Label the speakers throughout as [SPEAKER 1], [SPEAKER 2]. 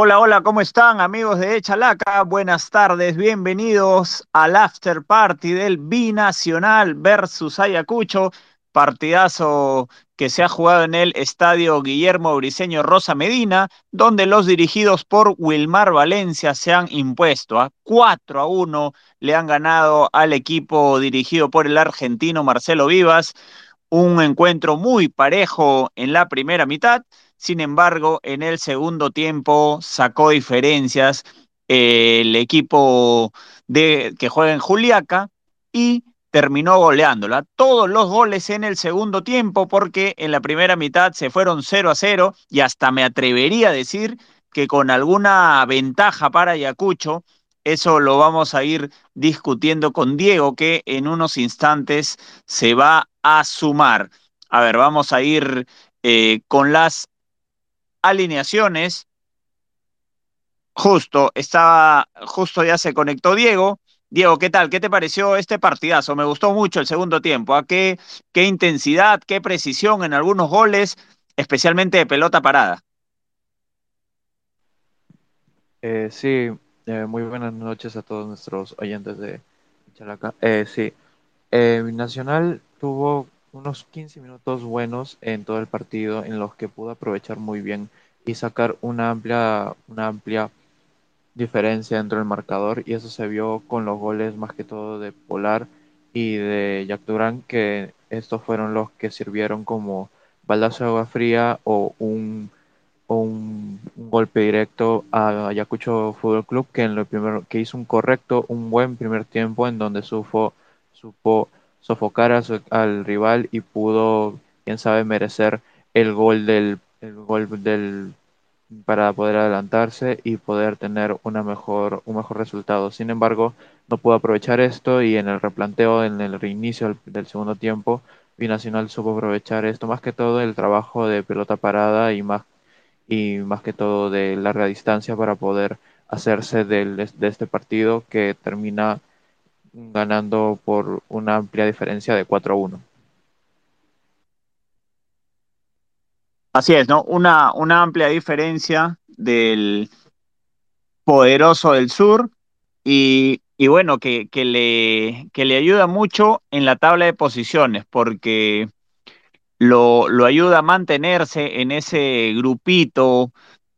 [SPEAKER 1] Hola, hola, ¿cómo están amigos de Echalaca? Buenas tardes, bienvenidos al after party del Binacional versus Ayacucho, partidazo que se ha jugado en el estadio Guillermo Briceño Rosa Medina, donde los dirigidos por Wilmar Valencia se han impuesto a 4 a 1, le han ganado al equipo dirigido por el argentino Marcelo Vivas, un encuentro muy parejo en la primera mitad sin embargo, en el segundo tiempo sacó diferencias eh, el equipo de, que juega en Juliaca y terminó goleándola. Todos los goles en el segundo tiempo porque en la primera mitad se fueron 0 a 0 y hasta me atrevería a decir que con alguna ventaja para Ayacucho, eso lo vamos a ir discutiendo con Diego que en unos instantes se va a sumar. A ver, vamos a ir eh, con las alineaciones. Justo, estaba, justo ya se conectó Diego. Diego, ¿qué tal? ¿Qué te pareció este partidazo? Me gustó mucho el segundo tiempo. ¿A ¿ah? qué, qué intensidad, qué precisión en algunos goles, especialmente de pelota parada?
[SPEAKER 2] Eh, sí, eh, muy buenas noches a todos nuestros oyentes de Chalaca. Eh, sí, Nacional tuvo unos 15 minutos buenos en todo el partido en los que pudo aprovechar muy bien y sacar una amplia, una amplia diferencia dentro del marcador. Y eso se vio con los goles más que todo de Polar y de Jack Durán que estos fueron los que sirvieron como baldazo de agua fría o un, un, golpe directo a Ayacucho Fútbol Club que en lo primero que hizo un correcto un buen primer tiempo en donde supo, supo sofocar al rival y pudo, quién sabe, merecer el gol del, el gol del para poder adelantarse y poder tener una mejor, un mejor resultado. Sin embargo, no pudo aprovechar esto y en el replanteo, en el reinicio del, del segundo tiempo, Binacional supo aprovechar esto, más que todo el trabajo de pelota parada y más, y más que todo de larga distancia para poder hacerse del, de este partido que termina ganando por una amplia diferencia de 4 a 1.
[SPEAKER 1] Así es, ¿no? Una, una amplia diferencia del poderoso del sur y, y bueno, que, que, le, que le ayuda mucho en la tabla de posiciones porque lo, lo ayuda a mantenerse en ese grupito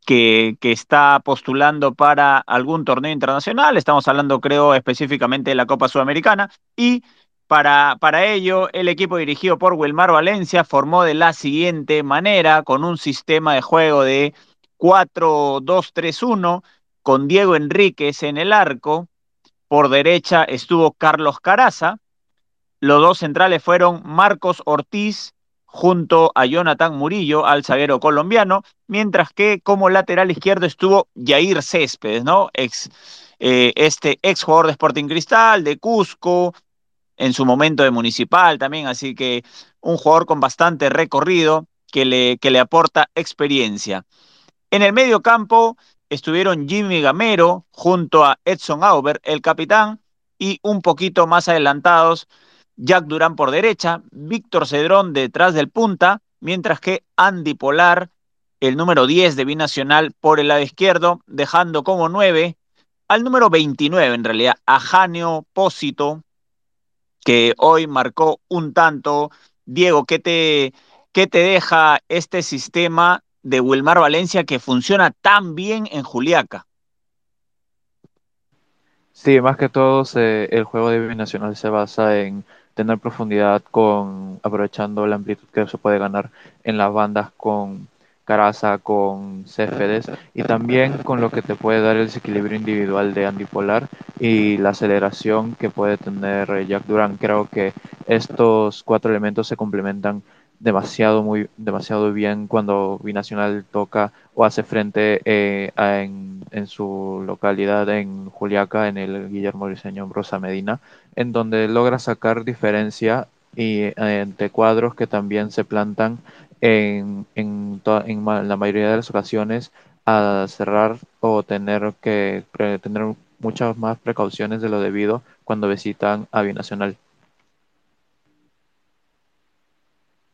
[SPEAKER 1] que, está postulando para algún torneo internacional. Estamos hablando, creo, específicamente de la Copa Sudamericana. Y para, para ello, el equipo dirigido por Wilmar Valencia formó de la siguiente manera, con un sistema de juego de 4-2-3-1, con Diego Enríquez en el arco. Por derecha estuvo Carlos Caraza. Los dos centrales fueron Marcos Ortiz junto a Jonathan Murillo, al zaguero colombiano, mientras que como lateral izquierdo estuvo Jair Céspedes, ¿no? Ex, eh, este ex jugador de Sporting Cristal, de Cusco, en su momento de Municipal también, así que un jugador con bastante recorrido que le, que le aporta experiencia. En el medio campo estuvieron Jimmy Gamero junto a Edson Auber, el capitán, y un poquito más adelantados Jack Durán por derecha, Víctor Cedrón detrás del punta, mientras que Andy Polar, el número 10 de Binacional, por el lado izquierdo, dejando como 9 al número 29 en realidad, a Janio Pósito, que hoy marcó un tanto. Diego, ¿qué te, ¿qué te deja este sistema de Wilmar Valencia que funciona tan bien en Juliaca?
[SPEAKER 2] Sí, más que todo el juego de Binacional se basa en tener profundidad con aprovechando la amplitud que se puede ganar en las bandas con Caraza, con Céspedes y también con lo que te puede dar el desequilibrio individual de Andy Polar y la aceleración que puede tener Jack Duran. Creo que estos cuatro elementos se complementan demasiado muy demasiado bien cuando Binacional toca o hace frente eh, a, en, en, su localidad en Juliaca en el Guillermo Briceño Rosa Medina en donde logra sacar diferencia y eh, entre cuadros que también se plantan en, en, en, la mayoría de las ocasiones a cerrar o tener que tener muchas más precauciones de lo debido cuando visitan a Binacional.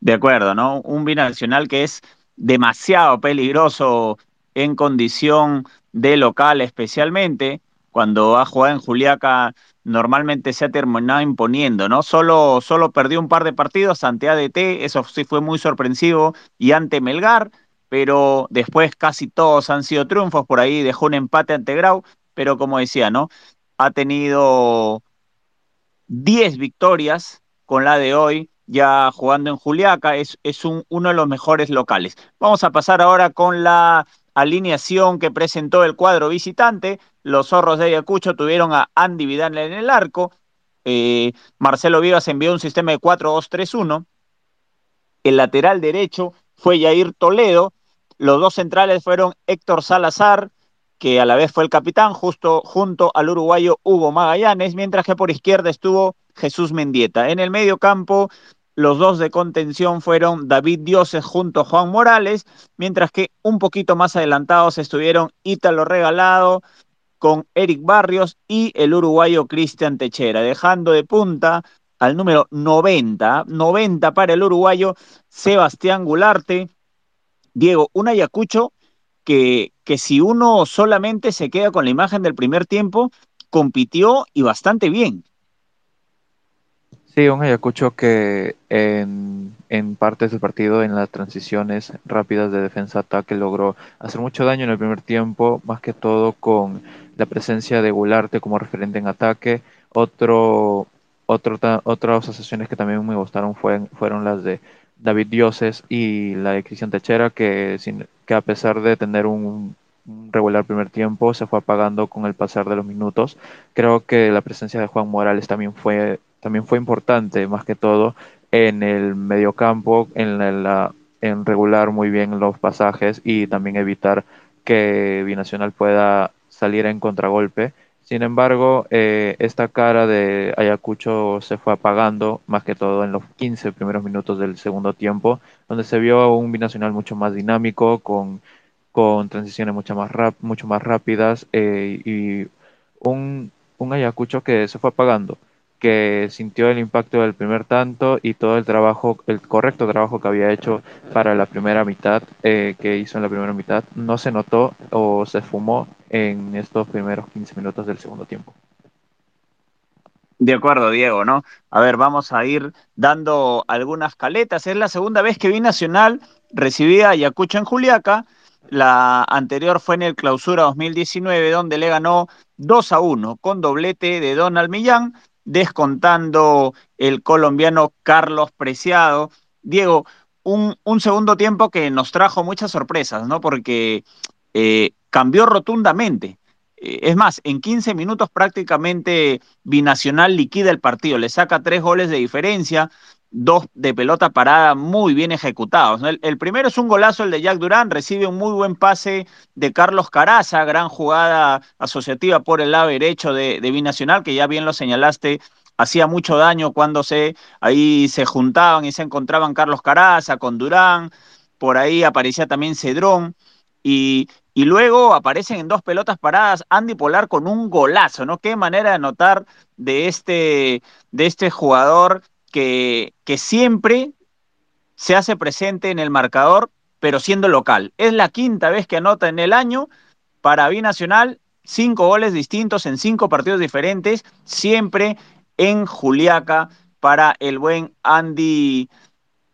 [SPEAKER 1] De acuerdo, ¿no? Un binacional que es demasiado peligroso en condición de local especialmente, cuando ha jugado en Juliaca normalmente se ha terminado imponiendo, ¿no? Solo, solo perdió un par de partidos ante ADT, eso sí fue muy sorpresivo, y ante Melgar, pero después casi todos han sido triunfos, por ahí dejó un empate ante Grau, pero como decía, ¿no? Ha tenido 10 victorias con la de hoy, ya jugando en Juliaca, es, es un, uno de los mejores locales. Vamos a pasar ahora con la alineación que presentó el cuadro visitante. Los zorros de Ayacucho tuvieron a Andy Vidal en el arco. Eh, Marcelo Vivas envió un sistema de 4-2-3-1. El lateral derecho fue Yair Toledo. Los dos centrales fueron Héctor Salazar, que a la vez fue el capitán, justo junto al uruguayo Hugo Magallanes, mientras que por izquierda estuvo Jesús Mendieta. En el medio campo, los dos de contención fueron David Dioses junto a Juan Morales, mientras que un poquito más adelantados estuvieron Ítalo Regalado con Eric Barrios y el uruguayo Cristian Techera, dejando de punta al número 90, 90 para el uruguayo Sebastián Gularte. Diego, un Ayacucho que, que si uno solamente se queda con la imagen del primer tiempo, compitió y bastante bien.
[SPEAKER 2] Sí, un Ayacucho que en, en, partes del partido, en las transiciones rápidas de defensa-ataque, logró hacer mucho daño en el primer tiempo, más que todo con la presencia de Gularte como referente en ataque. Otro, otro, otras asociaciones que también me gustaron fue, fueron las de David Dioses y la de Cristian Techera, que, sin, que a pesar de tener un regular primer tiempo, se fue apagando con el pasar de los minutos. Creo que la presencia de Juan Morales también fue también fue importante, más que todo, en el mediocampo, en, la, en regular muy bien los pasajes y también evitar que Binacional pueda salir en contragolpe. Sin embargo, eh, esta cara de Ayacucho se fue apagando, más que todo en los 15 primeros minutos del segundo tiempo, donde se vio un binacional mucho más dinámico, con, con transiciones mucho más, rap, mucho más rápidas eh, y un, un Ayacucho que se fue apagando que sintió el impacto del primer tanto y todo el trabajo, el correcto trabajo que había hecho para la primera mitad, eh, que hizo en la primera mitad, no se notó o se fumó en estos primeros 15 minutos del segundo tiempo.
[SPEAKER 1] De acuerdo, Diego, ¿no? A ver, vamos a ir dando algunas caletas. Es la segunda vez que vi Nacional recibía a Ayacucho en Juliaca. La anterior fue en el Clausura 2019, donde le ganó 2 a 1 con doblete de Donald Millán descontando el colombiano Carlos Preciado. Diego, un, un segundo tiempo que nos trajo muchas sorpresas, ¿no? Porque eh, cambió rotundamente. Eh, es más, en 15 minutos prácticamente Binacional liquida el partido, le saca tres goles de diferencia, dos de pelota parada muy bien ejecutados. El, primero es un golazo, el de Jack Durán, recibe un muy buen pase de Carlos Caraza, gran jugada asociativa por el lado derecho de, de Binacional, que ya bien lo señalaste, hacía mucho daño cuando se, ahí se juntaban y se encontraban Carlos Caraza con Durán, por ahí aparecía también Cedrón. Y, y, luego aparecen en dos pelotas paradas Andy Polar con un golazo, ¿no? Qué manera de notar de este, de este jugador que, siempre se hace presente en el marcador, pero siendo local. Es la quinta vez que anota en el año para Binacional, cinco goles distintos en cinco partidos diferentes, siempre en Juliaca para el buen Andy,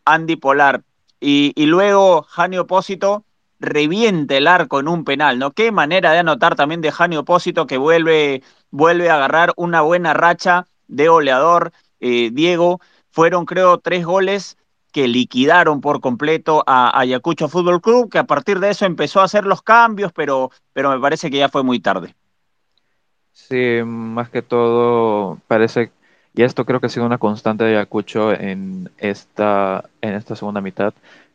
[SPEAKER 1] Andy Polar. Y, luego Jani Opósito reviente el arco en un penal, ¿no? Qué manera de anotar también de Jani Opósito que vuelve, vuelve a agarrar una buena racha de goleador. Eh, Diego, fueron creo tres goles que liquidaron por completo a Ayacucho Fútbol Club, que a partir de eso empezó a hacer los cambios, pero, pero me parece que ya fue muy tarde.
[SPEAKER 2] Sí, más que todo parece, y esto creo que ha sido una constante de Ayacucho en esta, en esta segunda mitad,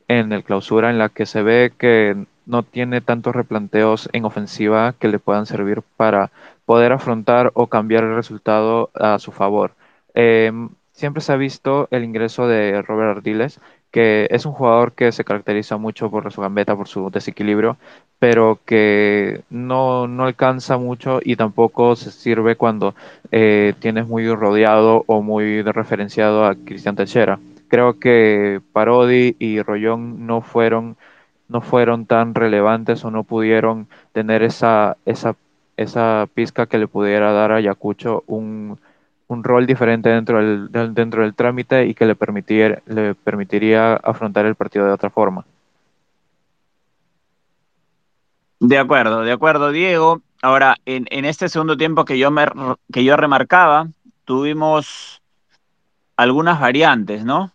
[SPEAKER 2] en el clausura, en la que se ve que no tiene tantos replanteos en ofensiva que le puedan servir para poder afrontar o cambiar el resultado a su favor. Eh, siempre se ha visto el ingreso de Robert Ardiles, que es un jugador que se caracteriza mucho por su gambeta, por su desequilibrio, pero que no, no alcanza mucho y tampoco se sirve cuando eh, tienes muy rodeado o muy referenciado a Cristian Techera. Creo que Parodi y Rollón no fueron no fueron tan relevantes o no pudieron tener esa, esa, esa pizca que le pudiera dar a Ayacucho un, un rol diferente dentro del, dentro del trámite y que le, permitir, le permitiría afrontar el partido de otra forma.
[SPEAKER 1] De acuerdo, de acuerdo, Diego. Ahora, en, en este segundo tiempo que yo, me, que yo remarcaba, tuvimos algunas variantes, ¿no?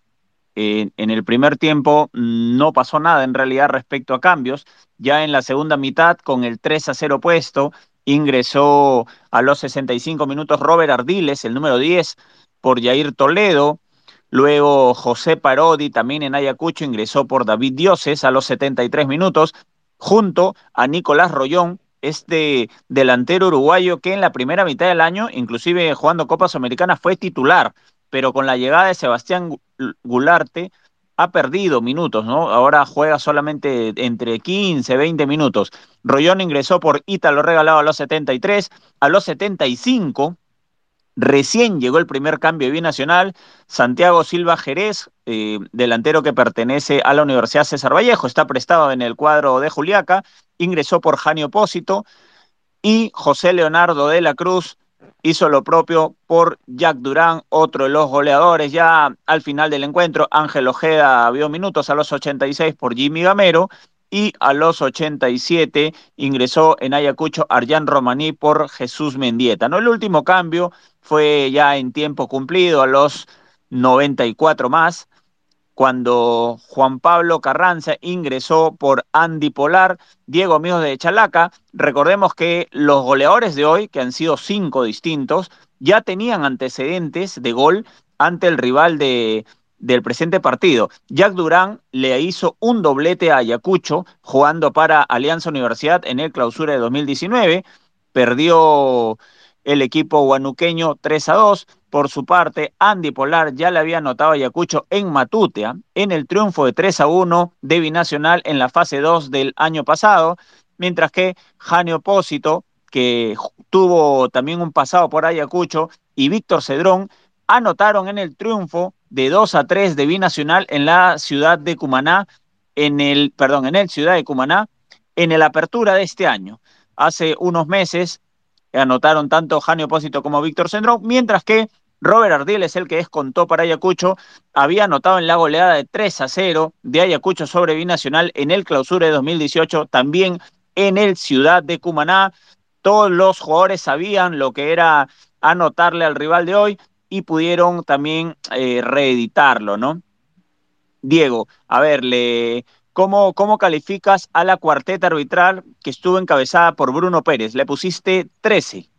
[SPEAKER 1] En, en, el primer tiempo no pasó nada en realidad respecto a cambios. Ya en la segunda mitad, con el 3 a 0 puesto, ingresó a los 65 minutos Robert Ardiles, el número 10, por Jair Toledo. Luego José Parodi, también en Ayacucho, ingresó por David Dioses a los 73 minutos junto a Nicolás Rollón, este delantero uruguayo que en la primera mitad del año, inclusive jugando Copas Americanas, fue titular, pero con la llegada de Sebastián Gularte ha perdido minutos, ¿no? Ahora juega solamente entre 15, 20 minutos. Rollón ingresó por Ítalo regalado a los 73, a los 75 Recién llegó el primer cambio binacional, Santiago Silva Jerez, eh, delantero que pertenece a la Universidad César Vallejo, está prestado en el cuadro de Juliaca, ingresó por Jani Opósito y José Leonardo de la Cruz hizo lo propio por Jack Durán, otro de los goleadores. Ya al final del encuentro, Ángel Ojeda vio minutos a los 86 por Jimmy Gamero y a los 87 ingresó en Ayacucho Arjan Romaní por Jesús Mendieta. ¿no? El último cambio fue ya en tiempo cumplido, a los 94 más, cuando Juan Pablo Carranza ingresó por Andy Polar, Diego Amigos de Chalaca. Recordemos que los goleadores de hoy, que han sido cinco distintos, ya tenían antecedentes de gol ante el rival de, del presente partido. Jack Durán le hizo un doblete a Ayacucho jugando para Alianza Universidad en el clausura de 2019. Perdió el equipo guanuqueño 3 a 2. Por su parte, Andy Polar ya le había anotado a Ayacucho en Matutea en el triunfo de 3 a 1 de Binacional en la fase 2 del año pasado, mientras que Jani Opósito, que tuvo también un pasado por Ayacucho, y Víctor Cedrón anotaron en el triunfo de 2 a 3 de Binacional en la ciudad de Cumaná, en el, perdón, en el ciudad de Cumaná, en el apertura de este año. Hace unos meses anotaron tanto Jani Opósito como Víctor Cedrón, mientras que Robert Ardiles, el que descontó para Ayacucho, había anotado en la goleada de 3 a 0 de Ayacucho sobre Binacional en el clausura de 2018, también en el Ciudad de Cumaná. Todos los jugadores sabían lo que era anotarle al rival de hoy y pudieron también eh, reeditarlo, ¿no? Diego, a ver, le, ¿cómo, ¿cómo calificas a la cuarteta arbitral que estuvo encabezada por Bruno Pérez? Le pusiste 13.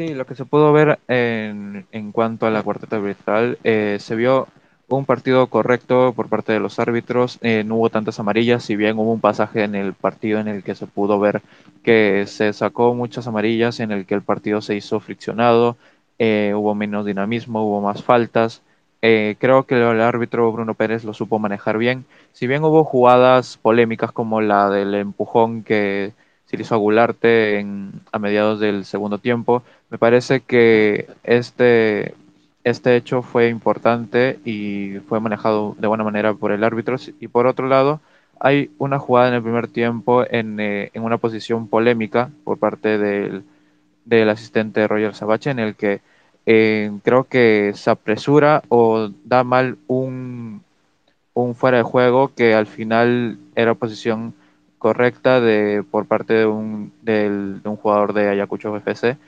[SPEAKER 2] Sí, lo que se pudo ver en, cuanto a la cuarteta arbitral, eh, se vio un partido correcto por parte de los árbitros, eh, no hubo tantas amarillas, si bien hubo un pasaje en el partido en el que se pudo ver que se sacó muchas amarillas, en el que el partido se hizo friccionado, eh, hubo menos dinamismo, hubo más faltas. Eh, creo que el árbitro Bruno Pérez lo supo manejar bien. Si bien hubo jugadas polémicas como la del empujón que se hizo a Gularte en, a mediados del segundo tiempo, me parece que este, este hecho fue importante y fue manejado de buena manera por el árbitro. Y por otro lado, hay una jugada en el primer tiempo en, eh, en una posición polémica por parte del, del asistente Roger Sabache, en el que eh, creo que se apresura o da mal un, un fuera de juego que al final era posición correcta de, por parte de un, del, de un jugador de Ayacucho FC.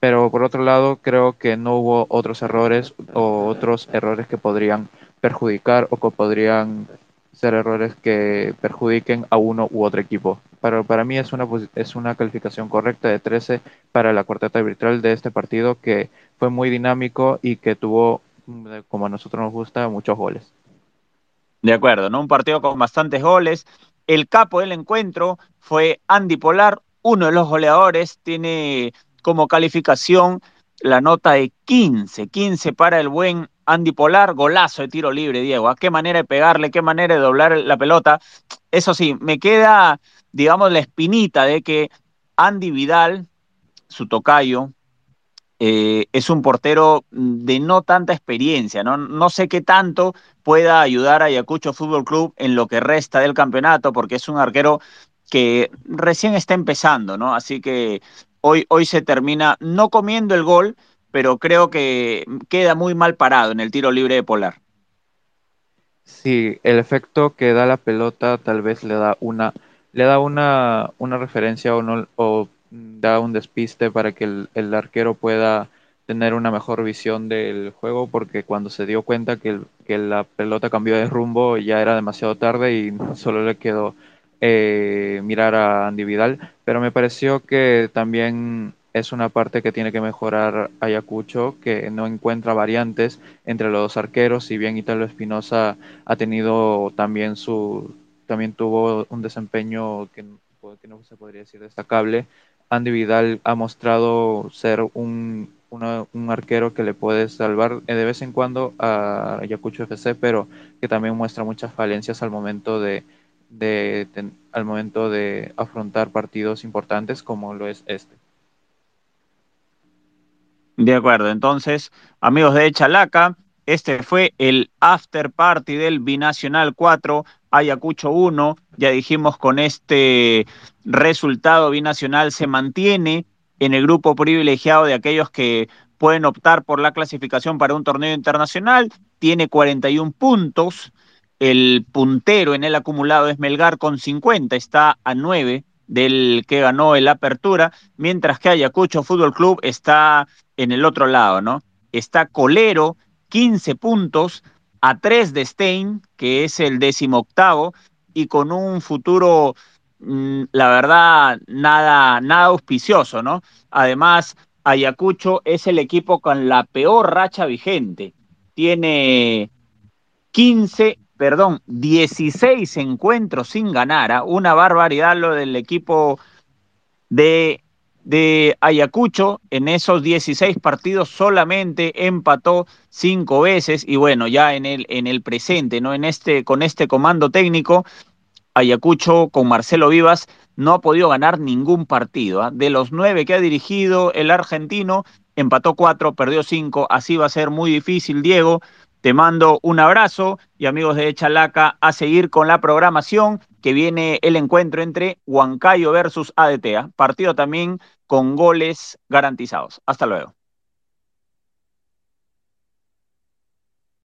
[SPEAKER 2] Pero por otro lado, creo que no hubo otros errores o otros errores que podrían perjudicar o que podrían ser errores que perjudiquen a uno u otro equipo. Pero para mí es una, es una calificación correcta de 13 para la cuarteta arbitral de este partido que fue muy dinámico y que tuvo, como a nosotros nos gusta, muchos goles.
[SPEAKER 1] De acuerdo, ¿no? Un partido con bastantes goles. El capo del encuentro fue Andy Polar, uno de los goleadores, tiene como calificación la nota de 15, 15 para el buen Andy Polar, golazo de tiro libre, Diego. ¿A qué manera de pegarle, qué manera de doblar la pelota? Eso sí, me queda, digamos, la espinita de que Andy Vidal, su tocayo, eh, es un portero de no tanta experiencia, ¿no? No sé qué tanto pueda ayudar a Ayacucho Fútbol Club en lo que resta del campeonato, porque es un arquero que recién está empezando, ¿no? Así que hoy, hoy se termina no comiendo el gol, pero creo que queda muy mal parado en el tiro libre de Polar.
[SPEAKER 2] Sí, el efecto que da la pelota tal vez le da una, le da una, una referencia o, no, o da un despiste para que el, el, arquero pueda tener una mejor visión del juego, porque cuando se dio cuenta que, que la pelota cambió de rumbo ya era demasiado tarde y solo le quedó eh, mirar a Andy Vidal, pero me pareció que también es una parte que tiene que mejorar Ayacucho, que no encuentra variantes entre los dos arqueros, si bien Italo Espinosa ha tenido también su también tuvo un desempeño que, no se podría decir destacable. Andy Vidal ha mostrado ser un, un arquero que le puede salvar de vez en cuando a Ayacucho FC, pero que también muestra muchas falencias al momento de, de, al momento de afrontar partidos importantes como lo es este.
[SPEAKER 1] De acuerdo, entonces, amigos de Chalaca, este fue el after party del Binacional 4, Ayacucho 1. Ya dijimos con este resultado Binacional se mantiene en el grupo privilegiado de aquellos que pueden optar por la clasificación para un torneo internacional. Tiene 41 puntos. El puntero en el acumulado es Melgar con 50, está a 9 del que ganó el Apertura, mientras que Ayacucho Fútbol Club está en el otro lado, ¿no? Está Colero, 15 puntos, a 3 de Stein, que es el décimo octavo, y con un futuro, mmm, la verdad, nada, nada auspicioso, ¿no? Además, Ayacucho es el equipo con la peor racha vigente. Tiene 15 perdón, 16 encuentros sin ganar, ¿eh? una barbaridad lo del equipo de, Ayacucho. En esos 16 partidos solamente empató cinco veces y bueno, ya en el, en el presente, ¿no? En este, con este comando técnico, Ayacucho con Marcelo Vivas no ha podido ganar ningún partido. ¿eh? De los nueve que ha dirigido el argentino, empató cuatro, perdió cinco. Así va a ser muy difícil, Diego, te mando un abrazo y amigos de Chalaca a seguir con la programación que viene el encuentro entre Huancayo versus ADT. ¿ah? Partido también con goles garantizados. Hasta luego.